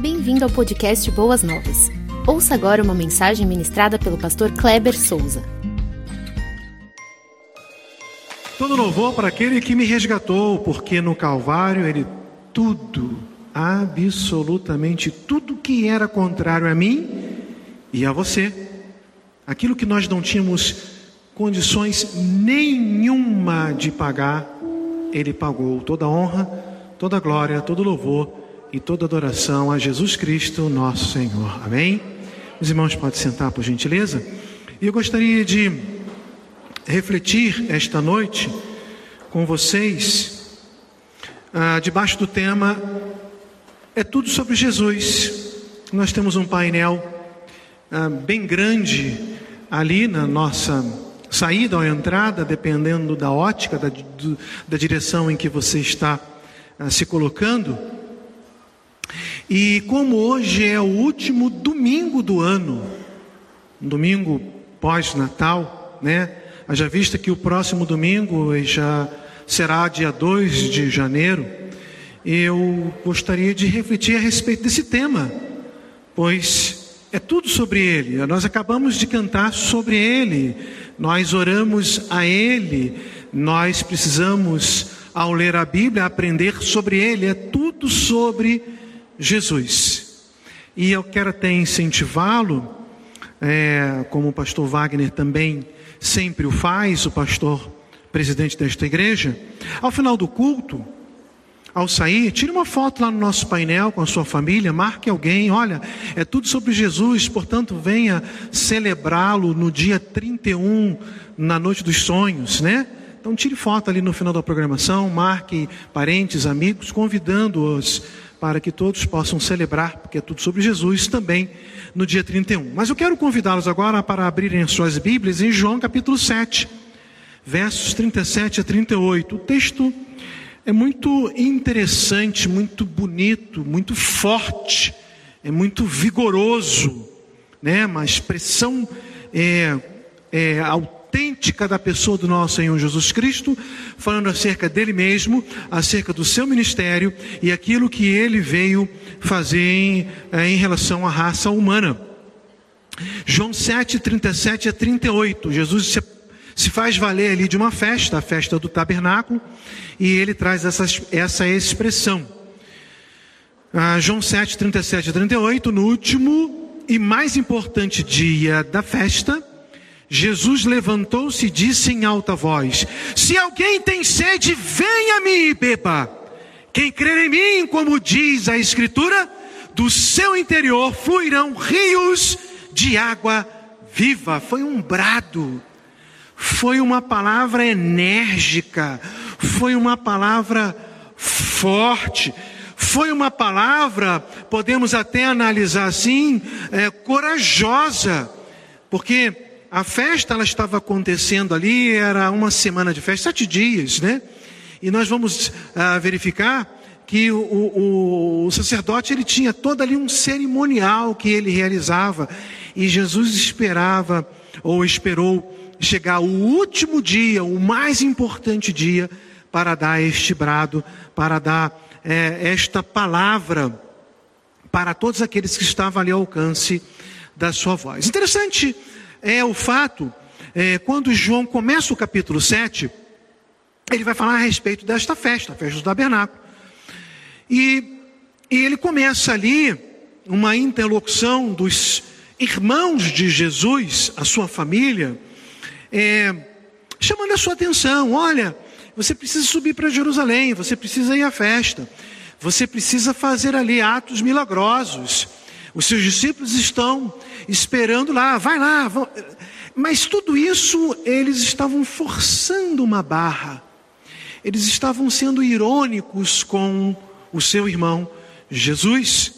Bem-vindo ao podcast Boas Novas. Ouça agora uma mensagem ministrada pelo pastor Kleber Souza. Todo louvor para aquele que me resgatou, porque no Calvário ele tudo, absolutamente tudo que era contrário a mim e a você, aquilo que nós não tínhamos condições nenhuma de pagar, ele pagou toda honra, toda glória, todo louvor e toda adoração a Jesus Cristo, nosso Senhor. Amém? Os irmãos podem sentar, por gentileza. E eu gostaria de refletir esta noite com vocês, ah, debaixo do tema É tudo sobre Jesus. Nós temos um painel ah, bem grande ali na nossa saída ou entrada, dependendo da ótica, da, do, da direção em que você está ah, se colocando. E como hoje é o último domingo do ano, um domingo pós-natal, né? Haja vista que o próximo domingo já será dia 2 de janeiro, eu gostaria de refletir a respeito desse tema, pois é tudo sobre ele. Nós acabamos de cantar sobre ele, nós oramos a ele, nós precisamos, ao ler a Bíblia, aprender sobre ele, é tudo sobre Jesus. E eu quero até incentivá-lo, é, como o pastor Wagner também sempre o faz, o pastor presidente desta igreja, ao final do culto, ao sair, tire uma foto lá no nosso painel com a sua família, marque alguém, olha, é tudo sobre Jesus, portanto, venha celebrá-lo no dia 31, na noite dos sonhos, né? Então, tire foto ali no final da programação, marque parentes, amigos, convidando-os para que todos possam celebrar, porque é tudo sobre Jesus também no dia 31. Mas eu quero convidá-los agora para abrirem as suas Bíblias em João capítulo 7, versos 37 a 38. O texto é muito interessante, muito bonito, muito forte, é muito vigoroso, né? Uma expressão é, é, autêntica da pessoa do nosso Senhor Jesus Cristo, falando acerca dele mesmo, acerca do seu ministério e aquilo que ele veio fazer em, é, em relação à raça humana. João 7, 37 a 38. Jesus se, se faz valer ali de uma festa, a festa do tabernáculo, e ele traz essa, essa expressão. Ah, João 7, 37 a 38, no último e mais importante dia da festa, Jesus levantou-se e disse em alta voz: Se alguém tem sede, venha a mim e beba. Quem crer em mim, como diz a Escritura, do seu interior fluirão rios de água viva. Foi um brado, foi uma palavra enérgica, foi uma palavra forte, foi uma palavra, podemos até analisar assim, é, corajosa, porque a festa ela estava acontecendo ali, era uma semana de festa, sete dias, né? E nós vamos ah, verificar que o, o, o, sacerdote ele tinha todo ali um cerimonial que ele realizava e Jesus esperava ou esperou chegar o último dia, o mais importante dia para dar este brado, para dar é, esta palavra para todos aqueles que estavam ali ao alcance da sua voz. Interessante é o fato, é, quando João começa o capítulo 7, ele vai falar a respeito desta festa, a festa do tabernáculo. E, e ele começa ali uma interlocução dos irmãos de Jesus, a sua família, é, chamando a sua atenção: olha, você precisa subir para Jerusalém, você precisa ir à festa, você precisa fazer ali atos milagrosos. Os seus discípulos estão esperando lá, vai lá. Vão... Mas tudo isso eles estavam forçando uma barra. Eles estavam sendo irônicos com o seu irmão Jesus.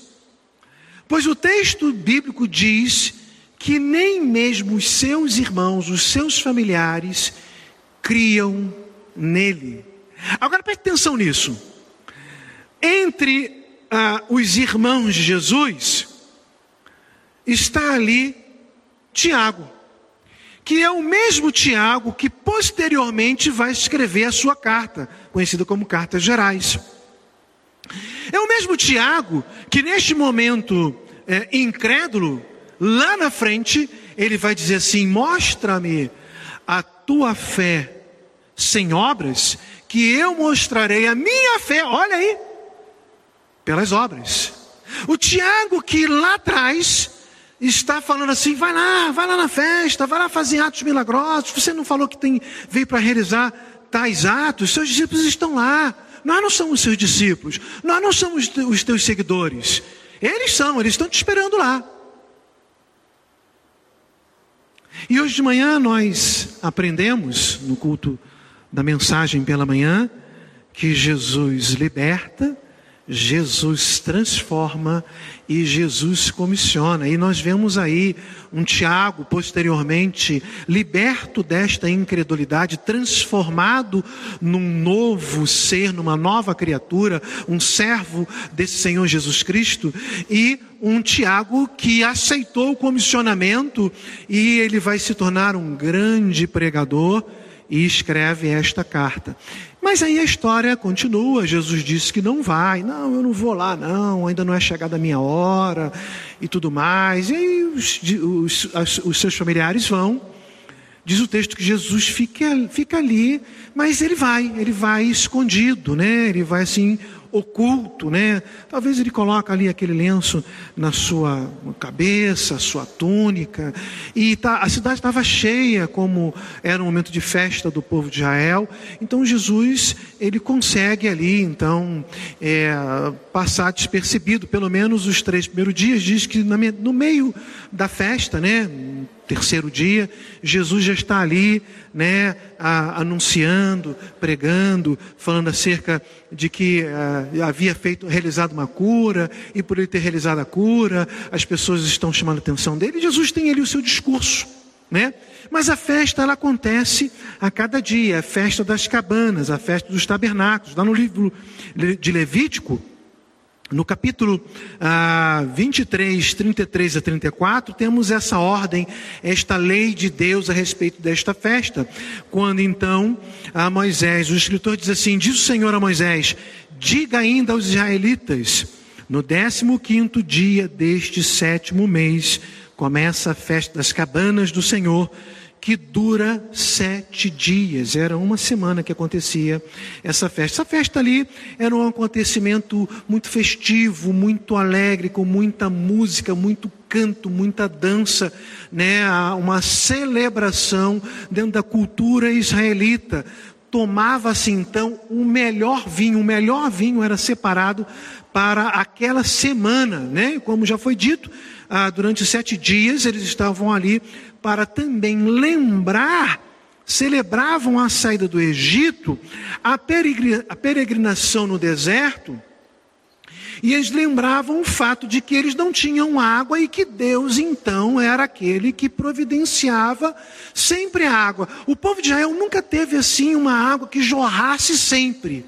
Pois o texto bíblico diz que nem mesmo os seus irmãos, os seus familiares, criam nele. Agora preste atenção nisso. Entre ah, os irmãos de Jesus, está ali Tiago, que é o mesmo Tiago que posteriormente vai escrever a sua carta, conhecida como Cartas Gerais. É o mesmo Tiago que neste momento é, incrédulo, lá na frente, ele vai dizer assim: mostra-me a tua fé sem obras, que eu mostrarei a minha fé, olha aí, pelas obras. O Tiago, que lá atrás está falando assim: vai lá, vai lá na festa, vai lá fazer atos milagrosos. Você não falou que tem, veio para realizar tais atos? Seus discípulos estão lá. Nós não somos seus discípulos, nós não somos os teus seguidores. Eles são, eles estão te esperando lá. E hoje de manhã nós aprendemos no culto da mensagem pela manhã que Jesus liberta, Jesus transforma e Jesus comissiona. E nós vemos aí um Tiago, posteriormente, liberto desta incredulidade, transformado num novo ser, numa nova criatura, um servo desse Senhor Jesus Cristo, e um Tiago que aceitou o comissionamento e ele vai se tornar um grande pregador e escreve esta carta. Mas aí a história continua. Jesus disse que não vai. Não, eu não vou lá, não. Ainda não é chegada a minha hora e tudo mais. E aí os, os, os seus familiares vão. Diz o texto que Jesus fica, fica ali, mas ele vai, ele vai escondido, né? Ele vai assim oculto, né? Talvez ele coloca ali aquele lenço na sua cabeça, sua túnica, e tá, a cidade estava cheia, como era um momento de festa do povo de Israel. Então Jesus ele consegue ali, então, é, passar despercebido. Pelo menos os três primeiros dias diz que no meio da festa, né? Terceiro dia, Jesus já está ali, né, a, anunciando, pregando, falando acerca de que uh, havia feito, realizado uma cura, e por ele ter realizado a cura, as pessoas estão chamando a atenção dele. Jesus tem ali o seu discurso, né? Mas a festa ela acontece a cada dia, a festa das cabanas, a festa dos tabernáculos. Lá no livro de Levítico, no capítulo ah, 23, 33 a 34, temos essa ordem, esta lei de Deus a respeito desta festa. Quando então a Moisés, o escritor diz assim: Diz o Senhor a Moisés: Diga ainda aos israelitas, no 15 dia deste sétimo mês, começa a festa das cabanas do Senhor que dura sete dias. Era uma semana que acontecia essa festa. Essa festa ali era um acontecimento muito festivo, muito alegre, com muita música, muito canto, muita dança, né? Uma celebração dentro da cultura israelita. Tomava-se então o melhor vinho, o melhor vinho era separado para aquela semana, né? Como já foi dito, ah, durante sete dias eles estavam ali para também lembrar, celebravam a saída do Egito, a, peregrinação no deserto, e eles lembravam o fato de que eles não tinham água e que Deus então era aquele que providenciava sempre a água. O povo de Israel nunca teve assim uma água que jorrasse sempre.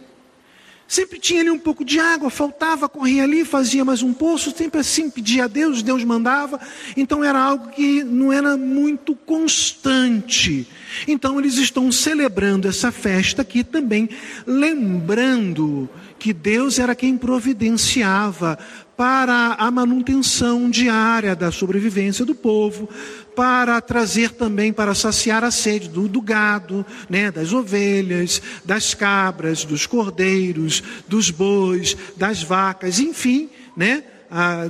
Sempre tinha ali um pouco de água, faltava, corria ali, fazia mais um poço, sempre assim pedia a Deus, Deus mandava. Então era algo que não era muito constante. Então eles estão celebrando essa festa aqui também, lembrando que Deus era quem providenciava para a manutenção diária da sobrevivência do povo, para trazer também, para saciar a sede do, do gado, né, das ovelhas, das cabras, dos cordeiros, dos bois, das vacas, enfim, né,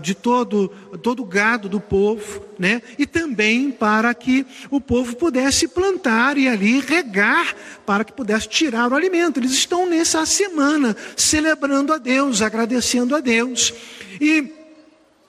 de todo todo gado do povo, né? E também para que o povo pudesse plantar e ali regar para que pudesse tirar o alimento. Eles estão nessa semana celebrando a Deus, agradecendo a Deus. E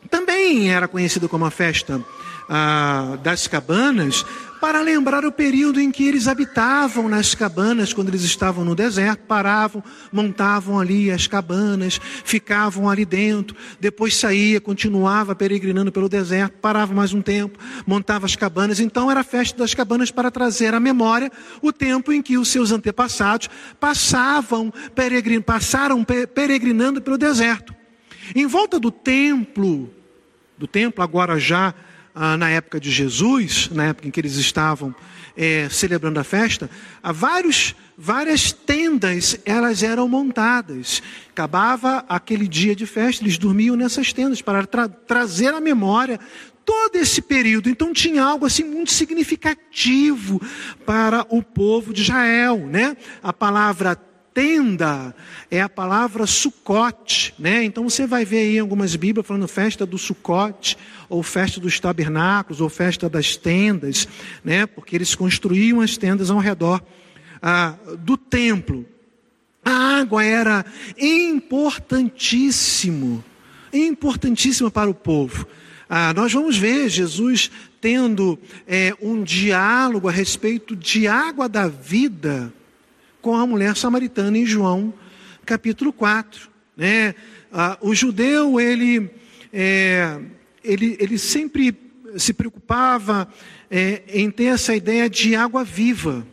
também era conhecido como a festa ah, das cabanas, para lembrar o período em que eles habitavam nas cabanas, quando eles estavam no deserto, paravam, montavam ali as cabanas, ficavam ali dentro, depois saía, continuava peregrinando pelo deserto, parava mais um tempo, montava as cabanas. Então era a festa das cabanas para trazer à memória o tempo em que os seus antepassados passavam, peregrin, passaram peregrinando pelo deserto. Em volta do templo, do templo agora já ah, na época de Jesus, na época em que eles estavam é, celebrando a festa, há vários várias tendas elas eram montadas. Acabava aquele dia de festa, eles dormiam nessas tendas para tra trazer à memória todo esse período. Então tinha algo assim muito significativo para o povo de Israel, né? A palavra tenda é a palavra sucote, né? Então você vai ver aí algumas Bíblias falando festa do sucote, ou festa dos tabernáculos, ou festa das tendas, né? Porque eles construíam as tendas ao redor ah, do templo. A água era importantíssimo, importantíssima para o povo. Ah, nós vamos ver Jesus tendo é, um diálogo a respeito de água da vida com a mulher samaritana em João capítulo 4. Né? Ah, o judeu, ele, é, ele, ele sempre se preocupava é, em ter essa ideia de água viva.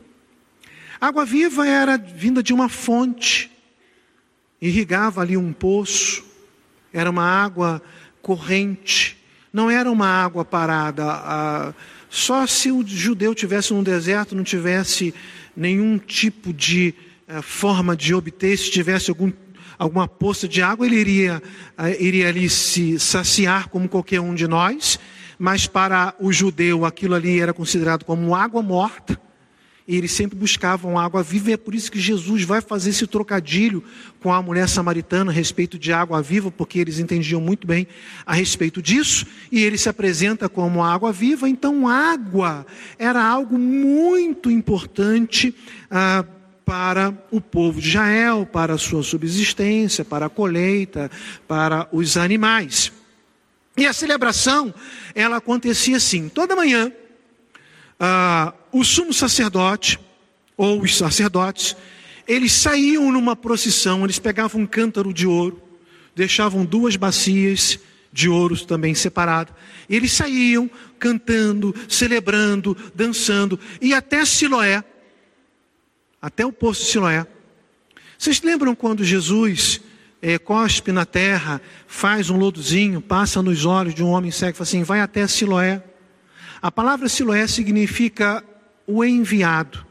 Água viva era vinda de uma fonte, irrigava ali um poço, era uma água corrente, não era uma água parada. Só se o judeu tivesse um deserto, não tivesse nenhum tipo de uh, forma de obter, se tivesse algum, alguma poça de água, ele iria, uh, iria ali se saciar como qualquer um de nós, mas para o judeu aquilo ali era considerado como água morta, e eles sempre buscavam água viva, e é por isso que Jesus vai fazer esse trocadilho com a mulher samaritana a respeito de água viva, porque eles entendiam muito bem a respeito disso, e ele se apresenta como água viva, então água era algo muito importante ah, para o povo de Israel, para a sua subsistência, para a colheita, para os animais. E a celebração, ela acontecia assim, toda manhã, ah, o sumo sacerdote, ou os sacerdotes, eles saíam numa procissão, eles pegavam um cântaro de ouro, deixavam duas bacias de ouro também separadas, e eles saíam cantando, celebrando, dançando, e até Siloé, até o poço de Siloé. Vocês lembram quando Jesus é, cospe na terra, faz um lodozinho, passa nos olhos de um homem cego e fala assim: vai até Siloé. A palavra Siloé significa o enviado.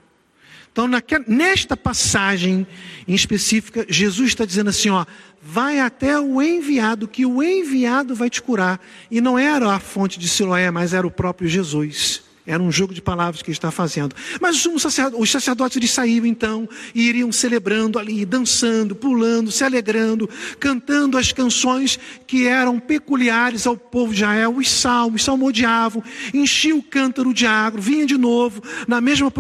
Então, naquela, nesta passagem em específica, Jesus está dizendo assim: ó, vai até o enviado, que o enviado vai te curar. E não era a fonte de Siloé, mas era o próprio Jesus. Era um jogo de palavras que ele está fazendo. Mas os sacerdotes eles saíam então e iriam celebrando ali, dançando, pulando, se alegrando, cantando as canções que eram peculiares ao povo de Israel, os salmos, salmodiavam, enchiam o cântaro de água, vinha de novo na mesma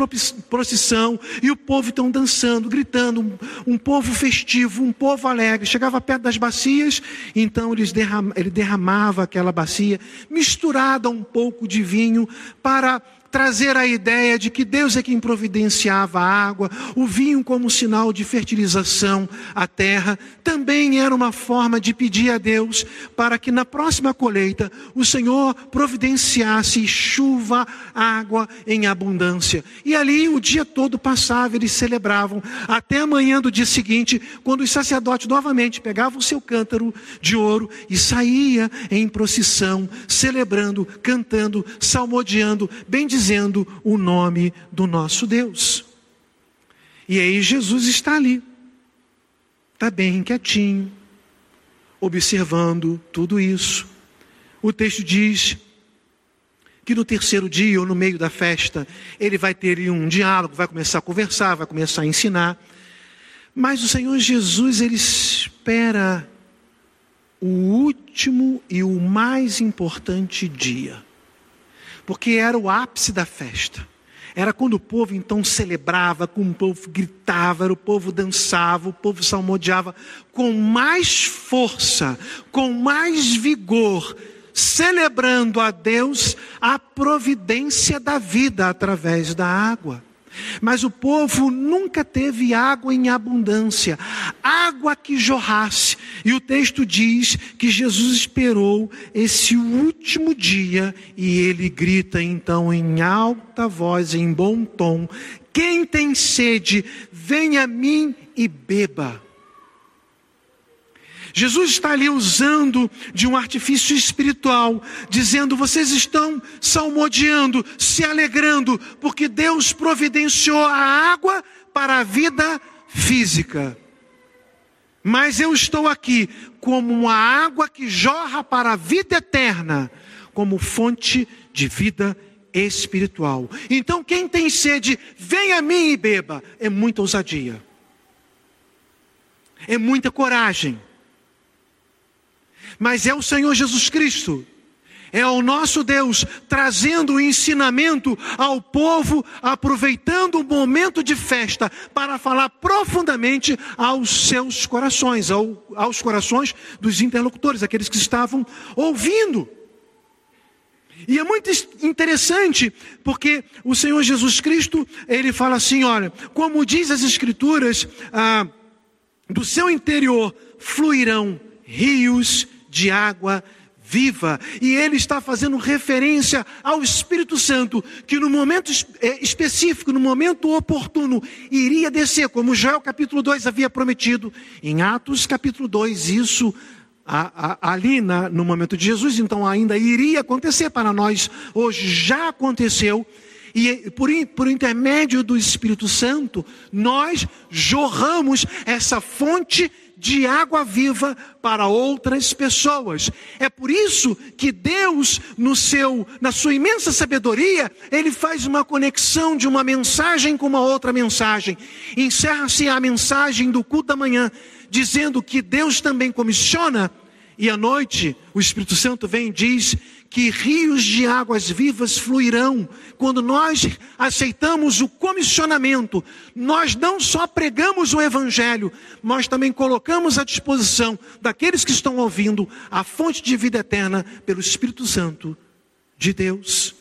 procissão e o povo então dançando, gritando, um, um povo festivo, um povo alegre. Chegava perto das bacias, então eles derram, ele derramava aquela bacia misturada um pouco de vinho para trazer a ideia de que Deus é quem providenciava a água, o vinho como sinal de fertilização à terra, também era uma forma de pedir a Deus para que na próxima colheita o Senhor providenciasse chuva, água em abundância. E ali o dia todo passava, eles celebravam, até amanhã do dia seguinte, quando os sacerdotes novamente pegavam o seu cântaro de ouro e saía em procissão, celebrando, cantando, salmodiando, bendizendo dizendo o nome do nosso Deus. E aí Jesus está ali, está bem quietinho, observando tudo isso. O texto diz que no terceiro dia ou no meio da festa, ele vai ter um diálogo, vai começar a conversar, vai começar a ensinar. Mas o Senhor Jesus, ele espera o último e o mais importante dia porque era o ápice da festa. Era quando o povo então celebrava, quando o povo gritava, o povo dançava, o povo salmodiava com mais força, com mais vigor, celebrando a Deus a providência da vida através da água. Mas o povo nunca teve água em abundância, água que jorrasse. E o texto diz que Jesus esperou esse último dia e ele grita então em alta voz, em bom tom: Quem tem sede, venha a mim e beba. Jesus está ali usando de um artifício espiritual, dizendo: vocês estão salmodiando, se alegrando, porque Deus providenciou a água para a vida física. Mas eu estou aqui como uma água que jorra para a vida eterna, como fonte de vida espiritual. Então, quem tem sede, venha a mim e beba. É muita ousadia, é muita coragem. Mas é o Senhor Jesus Cristo é o nosso Deus trazendo o ensinamento ao povo, aproveitando o momento de festa para falar profundamente aos seus corações, ao, aos corações dos interlocutores, aqueles que estavam ouvindo. E é muito interessante, porque o Senhor Jesus Cristo, ele fala assim: olha, como diz as Escrituras, ah, do seu interior fluirão rios de água viva. E ele está fazendo referência ao Espírito Santo, que no momento é, específico, no momento oportuno, iria descer, como Joel capítulo 2 havia prometido. Em Atos capítulo 2, isso ali na, no momento de Jesus, então ainda iria acontecer para nós, hoje já aconteceu. E por, por intermédio do Espírito Santo, nós jorramos essa fonte de água viva para outras pessoas. É por isso que Deus, no seu, na sua imensa sabedoria, ele faz uma conexão de uma mensagem com uma outra mensagem. Encerra-se a mensagem do culto da manhã, dizendo que Deus também comissiona e à noite o Espírito Santo vem e diz que rios de águas vivas fluirão. Quando nós aceitamos o comissionamento, nós não só pregamos o Evangelho, nós também colocamos à disposição daqueles que estão ouvindo a fonte de vida eterna pelo Espírito Santo de Deus.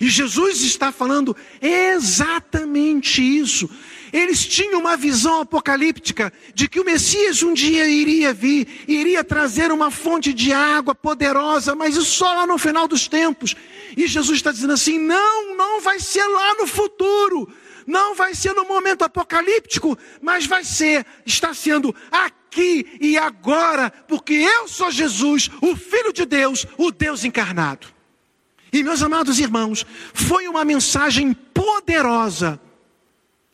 E Jesus está falando exatamente isso. Eles tinham uma visão apocalíptica de que o Messias um dia iria vir, iria trazer uma fonte de água poderosa, mas isso só lá no final dos tempos. E Jesus está dizendo assim: não, não vai ser lá no futuro, não vai ser no momento apocalíptico, mas vai ser, está sendo aqui e agora, porque eu sou Jesus, o Filho de Deus, o Deus encarnado. E meus amados irmãos, foi uma mensagem poderosa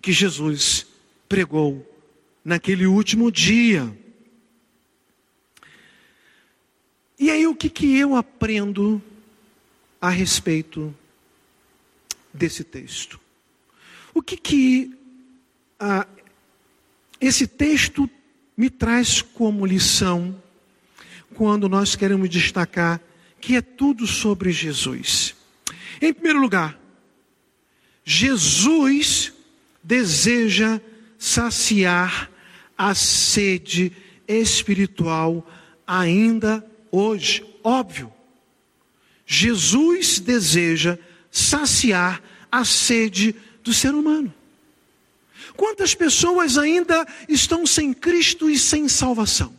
que Jesus pregou naquele último dia. E aí, o que, que eu aprendo a respeito desse texto? O que, que ah, esse texto me traz como lição quando nós queremos destacar que é tudo sobre Jesus? Em primeiro lugar, Jesus deseja saciar a sede espiritual ainda hoje. Óbvio. Jesus deseja saciar a sede do ser humano. Quantas pessoas ainda estão sem Cristo e sem salvação?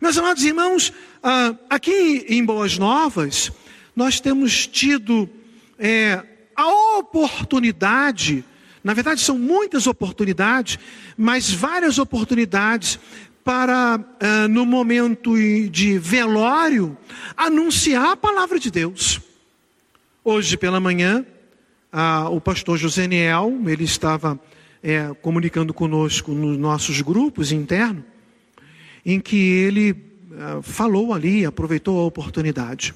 Meus amados irmãos, ah, aqui em Boas Novas, nós temos tido é, a oportunidade na verdade, são muitas oportunidades, mas várias oportunidades para, uh, no momento de velório, anunciar a palavra de Deus. Hoje pela manhã, uh, o pastor José Niel, ele estava é, comunicando conosco nos nossos grupos internos, em que ele uh, falou ali, aproveitou a oportunidade.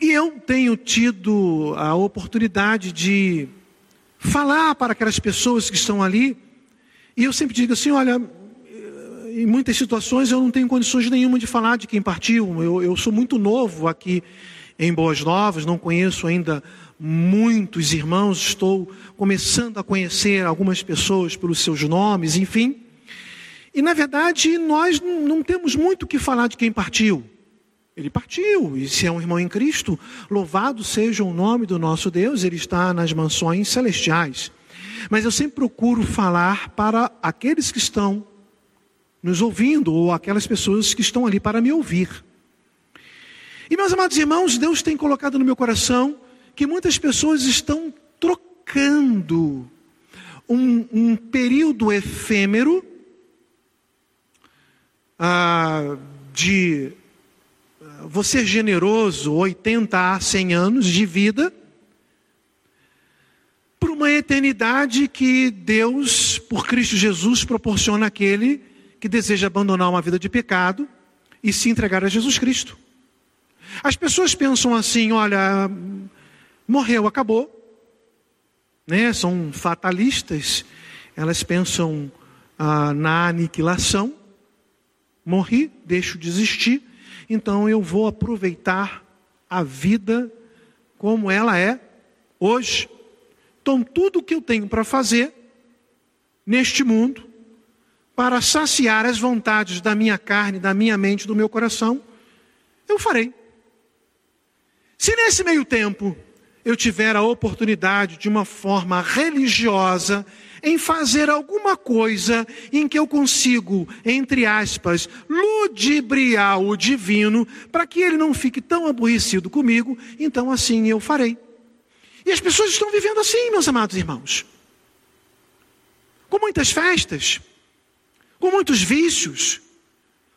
E eu tenho tido a oportunidade de falar para aquelas pessoas que estão ali. E eu sempre digo assim: olha, em muitas situações eu não tenho condições nenhuma de falar de quem partiu. Eu, eu sou muito novo aqui em Boas Novas, não conheço ainda muitos irmãos, estou começando a conhecer algumas pessoas pelos seus nomes, enfim. E na verdade nós não temos muito o que falar de quem partiu. Ele partiu, e se é um irmão em Cristo, louvado seja o nome do nosso Deus, ele está nas mansões celestiais. Mas eu sempre procuro falar para aqueles que estão nos ouvindo, ou aquelas pessoas que estão ali para me ouvir. E meus amados irmãos, Deus tem colocado no meu coração que muitas pessoas estão trocando um, um período efêmero ah, de você generoso, 80 a 100 anos de vida, por uma eternidade que Deus, por Cristo Jesus, proporciona àquele que deseja abandonar uma vida de pecado e se entregar a Jesus Cristo. As pessoas pensam assim: olha, morreu, acabou. Né? São fatalistas, elas pensam ah, na aniquilação. Morri, deixo de existir, então eu vou aproveitar a vida como ela é hoje. Então, tudo o que eu tenho para fazer neste mundo, para saciar as vontades da minha carne, da minha mente, do meu coração, eu farei. Se nesse meio tempo eu tiver a oportunidade, de uma forma religiosa, em fazer alguma coisa em que eu consigo, entre aspas, ludibriar o divino, para que ele não fique tão aborrecido comigo, então assim eu farei. E as pessoas estão vivendo assim, meus amados irmãos. Com muitas festas, com muitos vícios,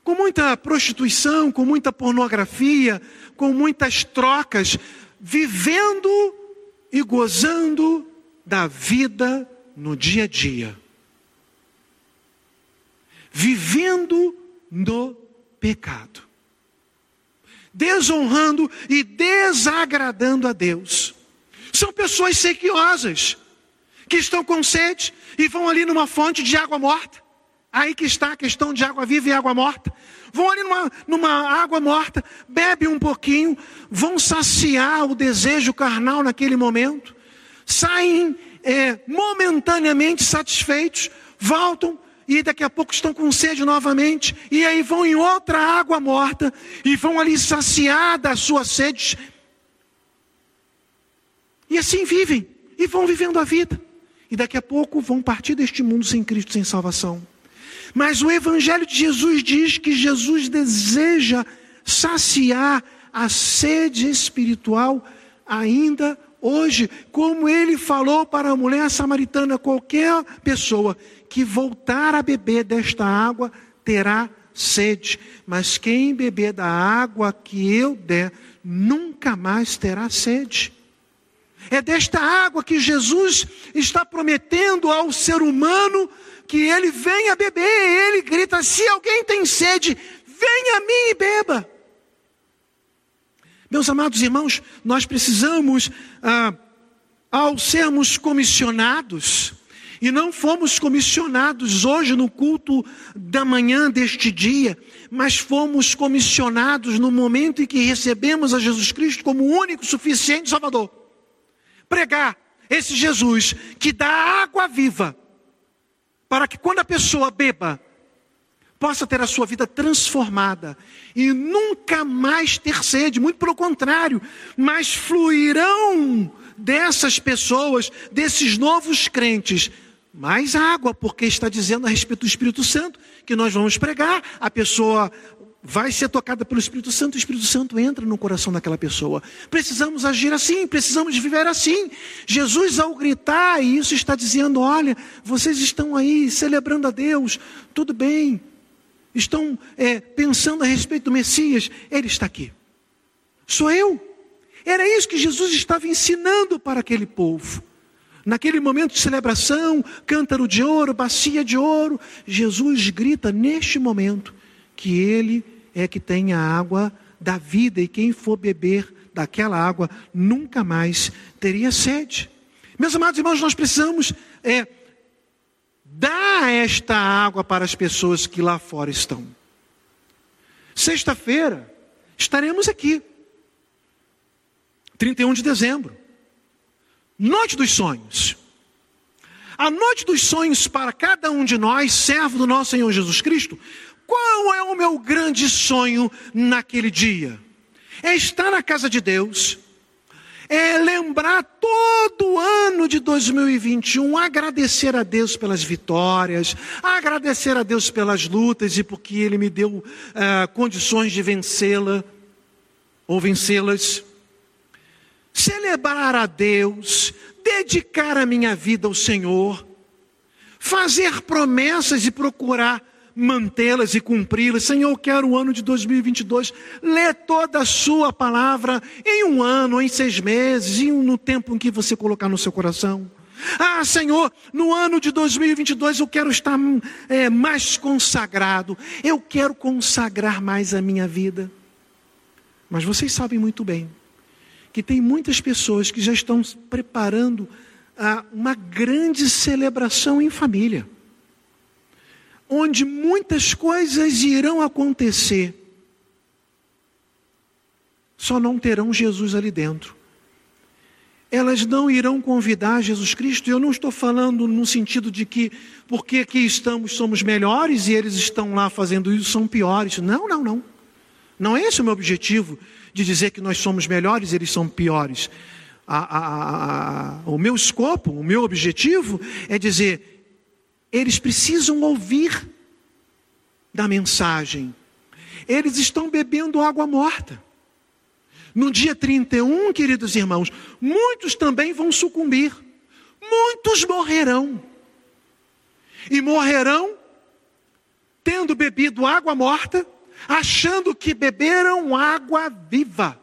com muita prostituição, com muita pornografia, com muitas trocas, vivendo e gozando da vida no dia a dia. Vivendo no pecado. Desonrando e desagradando a Deus. São pessoas sequiosas, que estão com sede e vão ali numa fonte de água morta. Aí que está a questão de água viva e água morta. Vão ali numa, numa água morta, bebem um pouquinho, vão saciar o desejo carnal naquele momento, saem é, momentaneamente satisfeitos, voltam e daqui a pouco estão com sede novamente, e aí vão em outra água morta e vão ali saciar da sua sede e assim vivem, e vão vivendo a vida. E daqui a pouco vão partir deste mundo sem Cristo, sem salvação. Mas o Evangelho de Jesus diz que Jesus deseja saciar a sede espiritual ainda hoje, como ele falou para a mulher samaritana: qualquer pessoa que voltar a beber desta água terá sede, mas quem beber da água que eu der, nunca mais terá sede. É desta água que Jesus está prometendo ao ser humano que ele venha beber. Ele grita: se alguém tem sede, venha a mim e beba. Meus amados irmãos, nós precisamos, ah, ao sermos comissionados, e não fomos comissionados hoje no culto da manhã deste dia, mas fomos comissionados no momento em que recebemos a Jesus Cristo como único suficiente Salvador. Pregar esse Jesus que dá água viva, para que quando a pessoa beba, possa ter a sua vida transformada e nunca mais ter sede, muito pelo contrário, mas fluirão dessas pessoas, desses novos crentes, mais água, porque está dizendo a respeito do Espírito Santo que nós vamos pregar, a pessoa vai ser tocada pelo Espírito Santo, o Espírito Santo entra no coração daquela pessoa. Precisamos agir assim, precisamos viver assim. Jesus, ao gritar, isso está dizendo: olha, vocês estão aí celebrando a Deus, tudo bem, estão é, pensando a respeito do Messias, ele está aqui. Sou eu. Era isso que Jesus estava ensinando para aquele povo. Naquele momento de celebração, cântaro de ouro, bacia de ouro, Jesus grita neste momento que ele é que tem a água da vida e quem for beber daquela água nunca mais teria sede. Meus amados irmãos, nós precisamos é, dar esta água para as pessoas que lá fora estão. Sexta-feira estaremos aqui, 31 de dezembro, Noite dos Sonhos. A noite dos sonhos para cada um de nós, servo do nosso Senhor Jesus Cristo, qual é o meu grande sonho naquele dia? É estar na casa de Deus, é lembrar todo o ano de 2021, agradecer a Deus pelas vitórias, agradecer a Deus pelas lutas e porque Ele me deu uh, condições de vencê-la ou vencê-las. Celebrar a Deus, dedicar a minha vida ao Senhor, fazer promessas e procurar mantê-las e cumpri-las. Senhor, eu quero o ano de 2022. Lê toda a sua palavra em um ano, em seis meses, em um, no tempo em que você colocar no seu coração. Ah, Senhor, no ano de 2022 eu quero estar é, mais consagrado, eu quero consagrar mais a minha vida. Mas vocês sabem muito bem que tem muitas pessoas que já estão preparando ah, uma grande celebração em família, onde muitas coisas irão acontecer, só não terão Jesus ali dentro elas não irão convidar Jesus Cristo. Eu não estou falando no sentido de que porque aqui estamos somos melhores e eles estão lá fazendo isso são piores. Não, não, não. Não é esse o meu objetivo de dizer que nós somos melhores e eles são piores. A, a, a, o meu escopo, o meu objetivo é dizer: eles precisam ouvir da mensagem. Eles estão bebendo água morta. No dia 31, queridos irmãos, muitos também vão sucumbir, muitos morrerão. E morrerão tendo bebido água morta, achando que beberam água viva.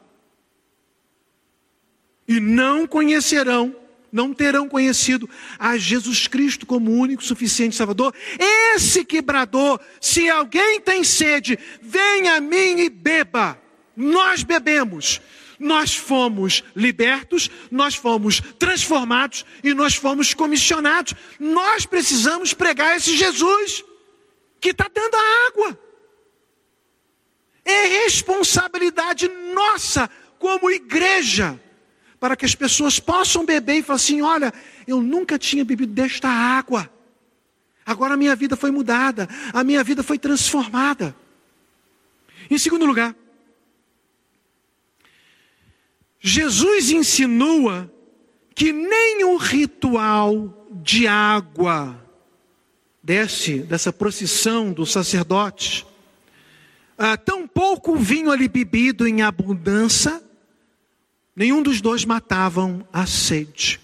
E não conhecerão, não terão conhecido a Jesus Cristo como único, suficiente Salvador. Esse que bradou: se alguém tem sede, venha a mim e beba nós bebemos, nós fomos libertos, nós fomos transformados e nós fomos comissionados. Nós precisamos pregar esse Jesus que está dando a água. É responsabilidade nossa como igreja para que as pessoas possam beber e falar assim: olha, eu nunca tinha bebido desta água. Agora a minha vida foi mudada, a minha vida foi transformada. Em segundo lugar, Jesus insinua que nem o ritual de água desce dessa procissão do sacerdote, ah, tampouco o vinho ali bebido em abundância, nenhum dos dois matavam a sede.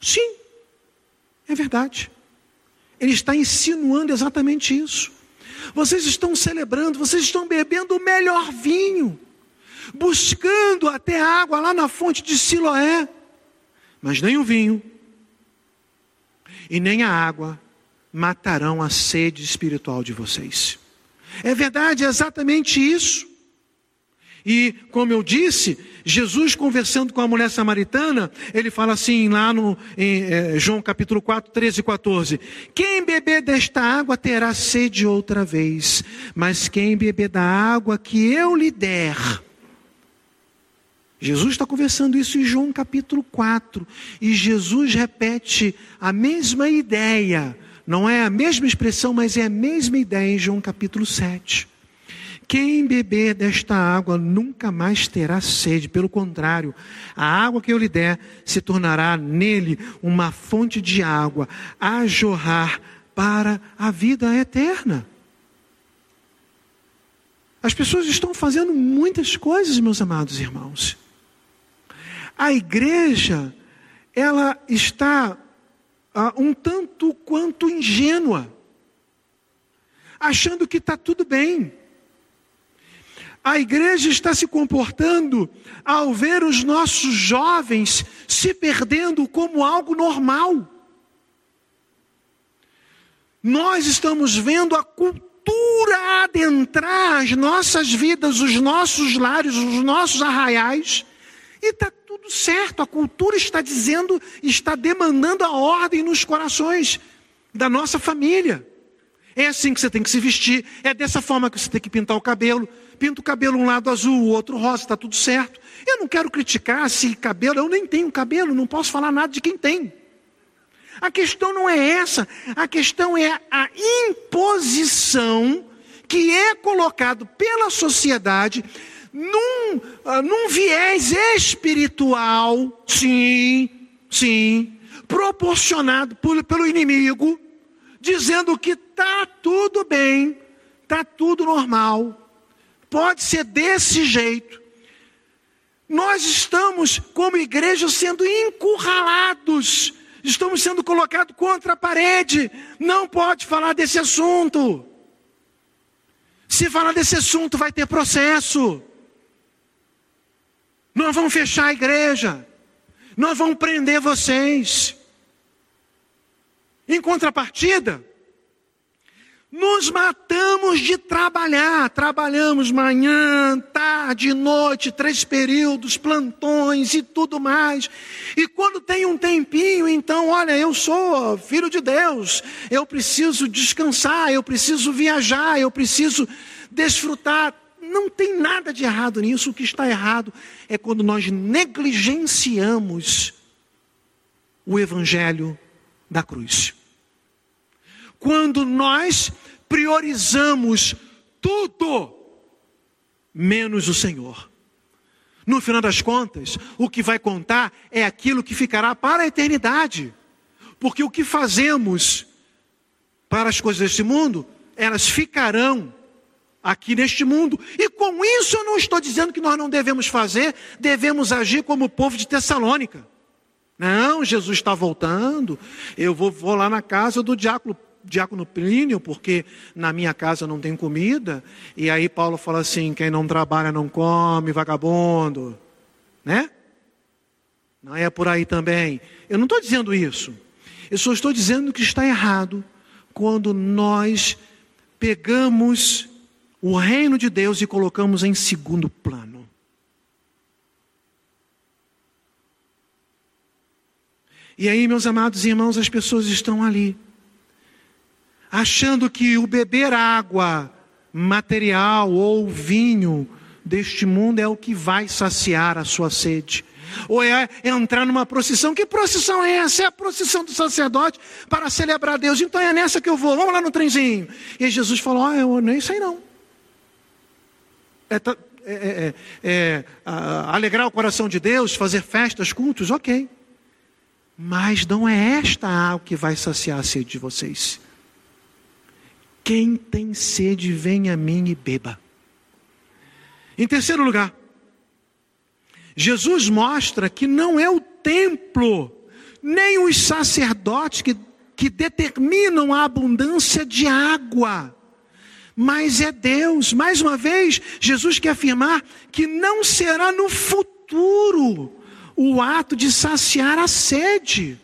Sim, é verdade. Ele está insinuando exatamente isso. Vocês estão celebrando, vocês estão bebendo o melhor vinho buscando até água lá na fonte de Siloé, mas nem o vinho e nem a água matarão a sede espiritual de vocês. É verdade, é exatamente isso. E, como eu disse, Jesus conversando com a mulher samaritana, ele fala assim lá no em, é, João capítulo 4, 13 e 14: Quem beber desta água terá sede outra vez, mas quem beber da água que eu lhe der, Jesus está conversando isso em João capítulo 4, e Jesus repete a mesma ideia, não é a mesma expressão, mas é a mesma ideia em João capítulo 7. Quem beber desta água nunca mais terá sede, pelo contrário, a água que eu lhe der se tornará nele uma fonte de água a jorrar para a vida eterna. As pessoas estão fazendo muitas coisas, meus amados irmãos. A igreja, ela está ah, um tanto quanto ingênua, achando que está tudo bem. A igreja está se comportando ao ver os nossos jovens se perdendo como algo normal. Nós estamos vendo a cultura adentrar as nossas vidas, os nossos lares, os nossos arraiais, e está tudo certo, a cultura está dizendo, está demandando a ordem nos corações da nossa família. É assim que você tem que se vestir, é dessa forma que você tem que pintar o cabelo. Pinta o cabelo um lado azul, o outro rosa, está tudo certo. Eu não quero criticar se cabelo, eu nem tenho cabelo, não posso falar nada de quem tem. A questão não é essa, a questão é a imposição que é colocado pela sociedade num, uh, num viés espiritual, sim, sim, proporcionado por, pelo inimigo, dizendo que está tudo bem, está tudo normal, pode ser desse jeito. Nós estamos, como igreja, sendo encurralados, estamos sendo colocados contra a parede, não pode falar desse assunto. Se falar desse assunto, vai ter processo. Nós vamos fechar a igreja. Nós vamos prender vocês. Em contrapartida, nos matamos de trabalhar, trabalhamos manhã, tarde, noite, três períodos, plantões e tudo mais. E quando tem um tempinho, então, olha, eu sou filho de Deus, eu preciso descansar, eu preciso viajar, eu preciso desfrutar. Não tem nada de errado nisso. O que está errado é quando nós negligenciamos o evangelho da cruz. Quando nós priorizamos tudo menos o Senhor. No final das contas, o que vai contar é aquilo que ficará para a eternidade. Porque o que fazemos para as coisas deste mundo, elas ficarão aqui neste mundo. E com isso eu não estou dizendo que nós não devemos fazer, devemos agir como o povo de Tessalônica. Não, Jesus está voltando. Eu vou, vou lá na casa do diácono diácono Plínio, porque na minha casa não tem comida. E aí Paulo fala assim: quem não trabalha não come, vagabundo. Né? Não é por aí também. Eu não estou dizendo isso. Eu só estou dizendo que está errado quando nós pegamos o reino de Deus e colocamos em segundo plano. E aí, meus amados irmãos, as pessoas estão ali achando que o beber água material ou vinho deste mundo é o que vai saciar a sua sede. Ou é entrar numa procissão. Que procissão é essa? É a procissão do sacerdote para celebrar Deus. Então é nessa que eu vou. Vamos lá no trenzinho. E Jesus falou: Ah, eu nem sei não. É, é, é, é a, alegrar o coração de Deus, fazer festas, cultos, ok. Mas não é esta água que vai saciar a sede de vocês. Quem tem sede, venha a mim e beba. Em terceiro lugar, Jesus mostra que não é o templo, nem os sacerdotes que, que determinam a abundância de água, mas é Deus. Mais uma vez, Jesus quer afirmar que não será no futuro o ato de saciar a sede.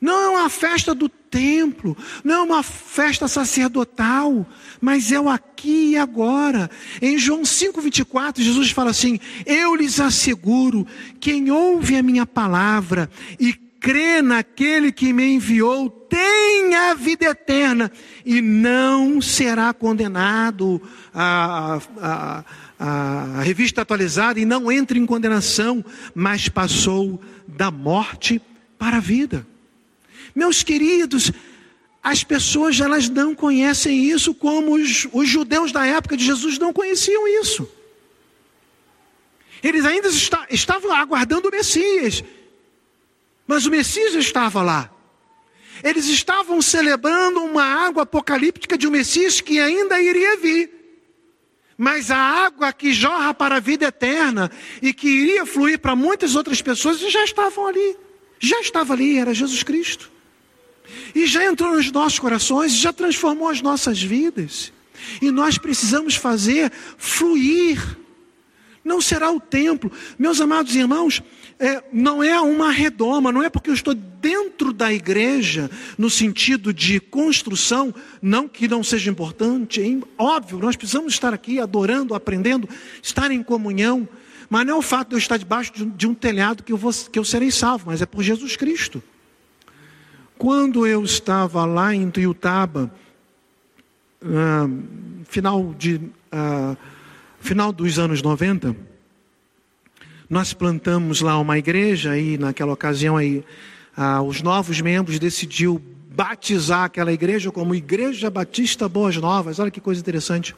Não é uma festa do templo, não é uma festa sacerdotal, mas é o aqui e agora. Em João 5,24, Jesus fala assim: Eu lhes asseguro, quem ouve a minha palavra e crê naquele que me enviou, tem a vida eterna e não será condenado. A, a, a, a revista atualizada, e não entra em condenação, mas passou da morte para a vida. Meus queridos, as pessoas elas não conhecem isso como os, os judeus da época de Jesus não conheciam isso. Eles ainda está, estavam aguardando o Messias, mas o Messias estava lá. Eles estavam celebrando uma água apocalíptica de um Messias que ainda iria vir. Mas a água que jorra para a vida eterna e que iria fluir para muitas outras pessoas já estavam ali. Já estava ali, era Jesus Cristo. E já entrou nos nossos corações, já transformou as nossas vidas. E nós precisamos fazer fluir. Não será o templo. Meus amados irmãos, é, não é uma redoma, não é porque eu estou dentro da igreja, no sentido de construção, não que não seja importante, é óbvio, nós precisamos estar aqui adorando, aprendendo, estar em comunhão, mas não é o fato de eu estar debaixo de um, telhado que eu, vou, que eu serei salvo, mas é por Jesus Cristo. Quando eu estava lá em Tuiutaba, uh, final, de, uh, final dos anos 90, nós plantamos lá uma igreja e naquela ocasião aí uh, os novos membros decidiu batizar aquela igreja como Igreja Batista Boas Novas. Olha que coisa interessante.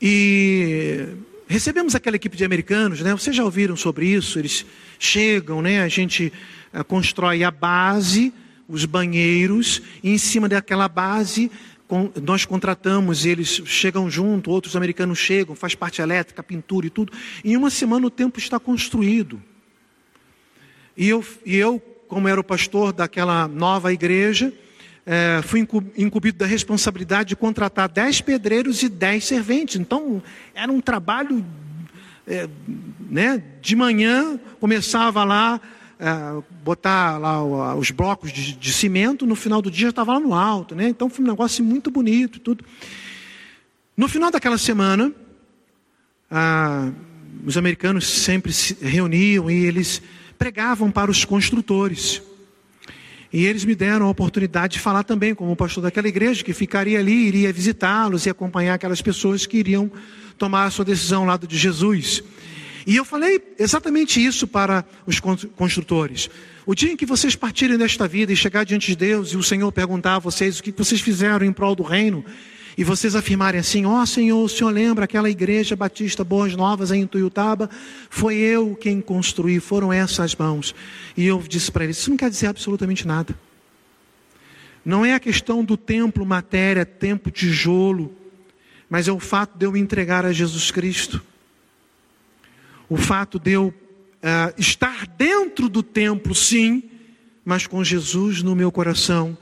E recebemos aquela equipe de americanos, né? Vocês já ouviram sobre isso? Eles chegam, né? A gente uh, constrói a base, os banheiros, e em cima daquela base com, nós contratamos, eles chegam junto, outros americanos chegam, faz parte elétrica, pintura e tudo. Em uma semana o templo está construído. E eu, e eu como era o pastor daquela nova igreja, é, fui incumbido da responsabilidade de contratar dez pedreiros e dez serventes. Então, era um trabalho, é, né? De manhã, começava lá é, botar lá os blocos de, de, cimento, no final do dia já estava lá no alto, né? Então foi um negócio muito bonito, tudo. No final daquela semana, ah, os americanos sempre se reuniam e eles pregavam para os construtores. E eles me deram a oportunidade de falar também como pastor daquela igreja, que ficaria ali, iria visitá-los e acompanhar aquelas pessoas que iriam tomar a sua decisão ao lado de Jesus. E eu falei exatamente isso para os construtores. O dia em que vocês partirem desta vida e chegar diante de Deus e o Senhor perguntar a vocês o que vocês fizeram em prol do reino, e vocês afirmarem assim: Ó oh, Senhor, o Senhor lembra aquela igreja batista Boas Novas em Tuiutaba? Foi eu quem construí, foram essas mãos. E eu disse para eles: Isso não quer dizer absolutamente nada. Não é a questão do templo, matéria, templo, tijolo, mas é o fato de eu me entregar a Jesus Cristo. O fato de eu uh, estar dentro do templo, sim, mas com Jesus no meu coração,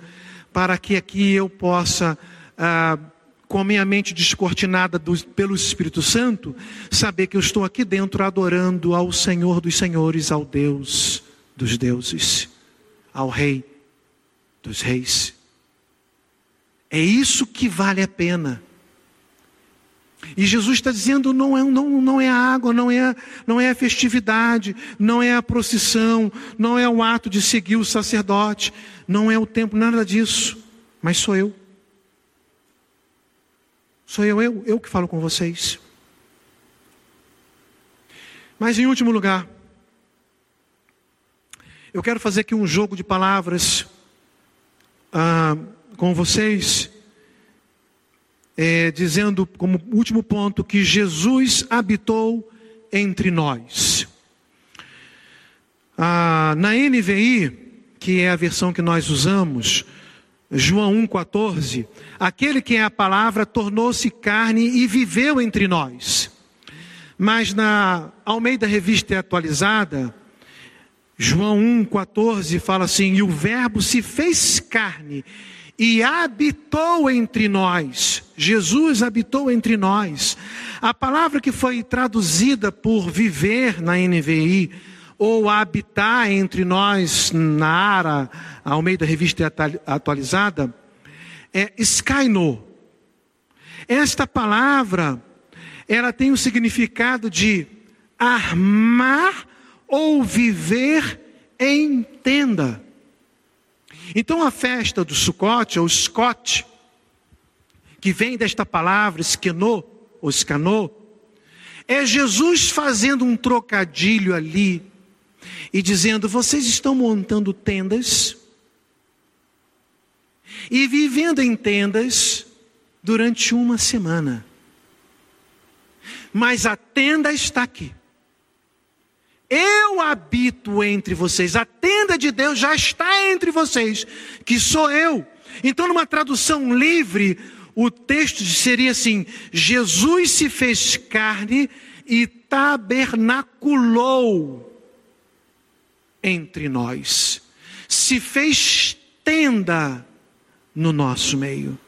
para que aqui eu possa. Uh, com a minha mente descortinada do, pelo Espírito Santo, saber que eu estou aqui dentro adorando ao Senhor dos Senhores, ao Deus dos deuses, ao Rei dos Reis. É isso que vale a pena. E Jesus está dizendo: não é, não, não é a água, não é, não é a festividade, não é a procissão, não é o ato de seguir o sacerdote, não é o tempo, nada disso, mas sou eu. Sou eu, eu, eu que falo com vocês. Mas em último lugar, eu quero fazer aqui um jogo de palavras ah, com vocês, é, dizendo como último ponto que Jesus habitou entre nós. Ah, na NVI, que é a versão que nós usamos, João 1,14: Aquele que é a palavra tornou-se carne e viveu entre nós. Mas na Almeida Revista Atualizada, João 1,14 fala assim: E o Verbo se fez carne e habitou entre nós. Jesus habitou entre nós. A palavra que foi traduzida por viver na NVI, ou habitar entre nós na Ara, Almeida Revista Atualizada, é Skyno. Esta palavra, ela tem o significado de armar ou viver em tenda. Então a festa do Sukkot, ou Scott, que vem desta palavra esquenô, ou escanô, é Jesus fazendo um trocadilho ali e dizendo: vocês estão montando tendas e vivendo em tendas durante uma semana. Mas a tenda está aqui. Eu habito entre vocês, a tenda de Deus já está entre vocês, que sou eu. Então, numa tradução livre, o texto seria assim: Jesus se fez carne e tabernaculou entre nós, se fez tenda no nosso meio.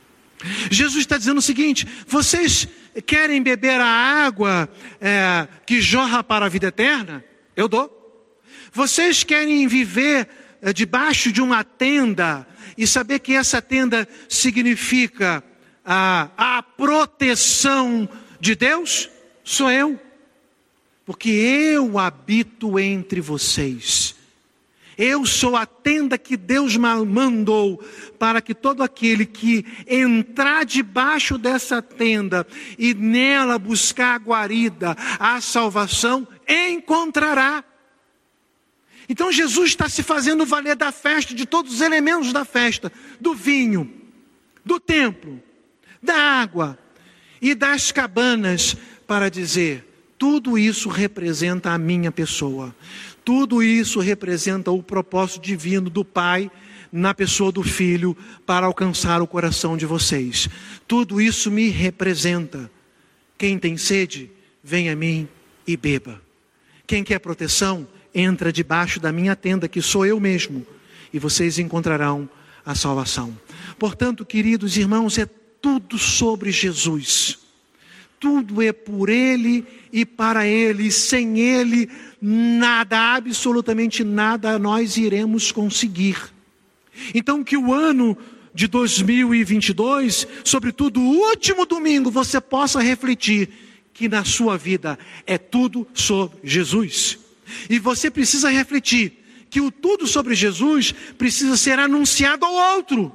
Jesus está dizendo o seguinte: vocês querem beber a água é, que jorra para a vida eterna? Eu dou. Vocês querem viver é, debaixo de uma tenda e saber que essa tenda significa a, a proteção de Deus? Sou eu. Porque eu habito entre vocês. Eu sou a tenda que Deus mandou para que todo aquele que entrar debaixo dessa tenda e nela buscar a guarida, a salvação, encontrará. Então Jesus está se fazendo valer da festa, de todos os elementos da festa, do vinho, do templo, da água e das cabanas, para dizer: tudo isso representa a minha pessoa. Tudo isso representa o propósito divino do Pai na pessoa do Filho para alcançar o coração de vocês. Tudo isso me representa. Quem tem sede, vem a mim e beba. Quem quer proteção, entra debaixo da minha tenda, que sou eu mesmo, e vocês encontrarão a salvação. Portanto, queridos irmãos, é tudo sobre Jesus. Tudo é por Ele e para Ele. Sem Ele nada, absolutamente nada nós iremos conseguir. Então, que o ano de 2022, sobretudo o último domingo, você possa refletir que na sua vida é tudo sobre Jesus. E você precisa refletir que o tudo sobre Jesus precisa ser anunciado ao outro,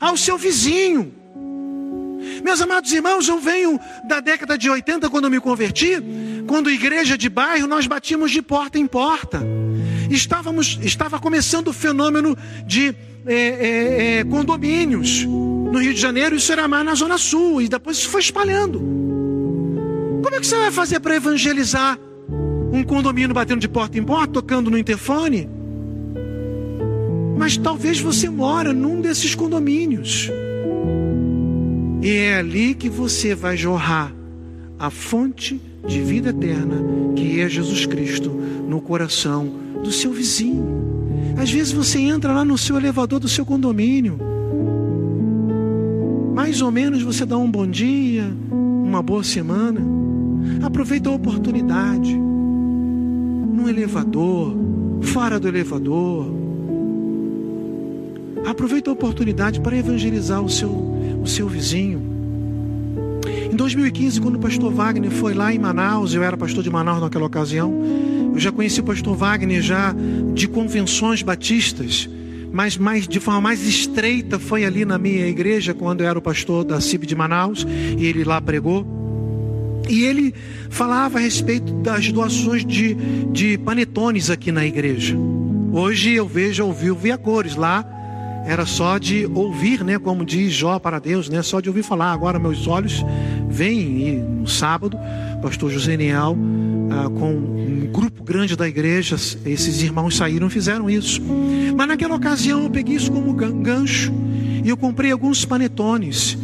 ao seu vizinho. Meus amados irmãos, eu venho da década de 80, quando eu me converti, quando igreja de bairro, nós batíamos de porta em porta. Estávamos, estava começando o fenômeno de é, é, é, condomínios. No Rio de Janeiro, isso era mais na Zona Sul, e depois isso foi espalhando. Como é que você vai fazer para evangelizar um condomínio batendo de porta em porta, tocando no interfone? Mas talvez você mora num desses condomínios. E é ali que você vai jorrar a fonte de vida eterna, que é Jesus Cristo, no coração do seu vizinho. Às vezes você entra lá no seu elevador do seu condomínio. Mais ou menos você dá um bom dia, uma boa semana. Aproveita a oportunidade. No elevador, fora do elevador. Aproveita a oportunidade para evangelizar o seu, o seu vizinho. Em 2015, quando o pastor Wagner foi lá em Manaus, eu era pastor de Manaus naquela ocasião, eu já conheci o pastor Wagner já de convenções batistas, mas mais, de forma mais estreita foi ali na minha igreja, quando eu era o pastor da CIB de Manaus, e ele lá pregou. E ele falava a respeito das doações de, de panetones aqui na igreja. Hoje eu vejo, ouvi, ouvi a cores lá era só de ouvir, né, como diz Jó para Deus, né, só de ouvir falar. Agora meus olhos veem e no sábado, pastor José Niel, ah, com um grupo grande da igreja, esses irmãos saíram e fizeram isso. Mas naquela ocasião eu peguei isso como gancho e eu comprei alguns panetones.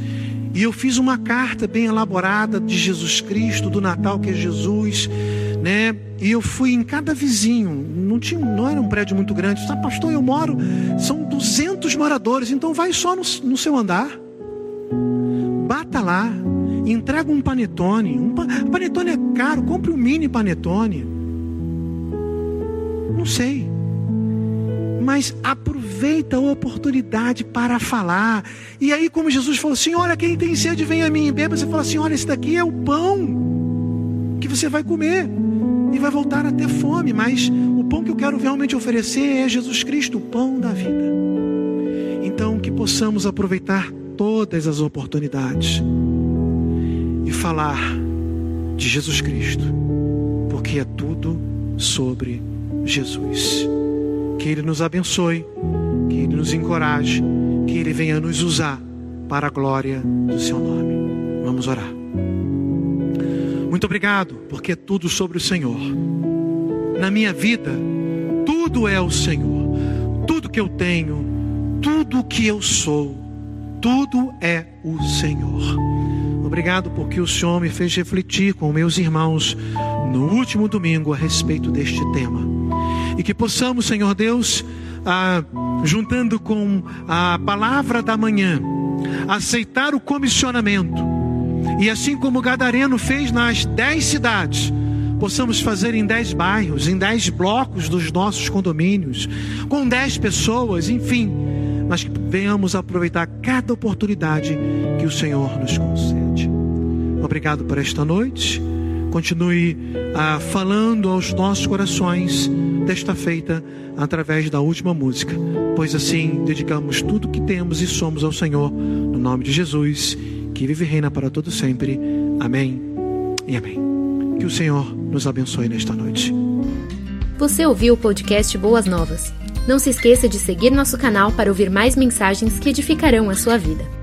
E eu fiz uma carta bem elaborada de Jesus Cristo, do Natal que é Jesus, né? E eu fui em cada vizinho, não tinha, não era um prédio muito grande. Sabe, pastor, eu moro, são 200 moradores, então vai só no, no seu andar. Bata lá, entrega um panetone. Um panetone é caro, compre um mini panetone. Não sei. Mas aproveita a oportunidade para falar. E aí, como Jesus falou assim: Olha, quem tem sede, vem a mim e beba. Você fala assim: Olha, esse daqui é o pão que você vai comer e vai voltar a ter fome, mas o pão que eu quero realmente oferecer é Jesus Cristo, o pão da vida. Então, que possamos aproveitar todas as oportunidades e falar de Jesus Cristo, porque é tudo sobre Jesus. Que Ele nos abençoe, que Ele nos encoraje, que Ele venha nos usar para a glória do Seu nome. Vamos orar. Muito obrigado, porque é tudo sobre o Senhor. Na minha vida, tudo é o Senhor. Tudo que eu tenho, tudo que eu sou, tudo é o Senhor. Obrigado porque o Senhor me fez refletir com meus irmãos no último domingo a respeito deste tema. E que possamos, Senhor Deus, ah, juntando com a palavra da manhã, aceitar o comissionamento e assim como o Gadareno fez nas dez cidades, possamos fazer em dez bairros, em dez blocos dos nossos condomínios, com dez pessoas, enfim, mas que venhamos aproveitar cada oportunidade que o Senhor nos concede. Obrigado por esta noite. Continue ah, falando aos nossos corações desta feita através da última música, pois assim dedicamos tudo que temos e somos ao Senhor, no nome de Jesus que vive e reina para todo sempre. Amém e amém. Que o Senhor nos abençoe nesta noite. Você ouviu o podcast Boas Novas? Não se esqueça de seguir nosso canal para ouvir mais mensagens que edificarão a sua vida.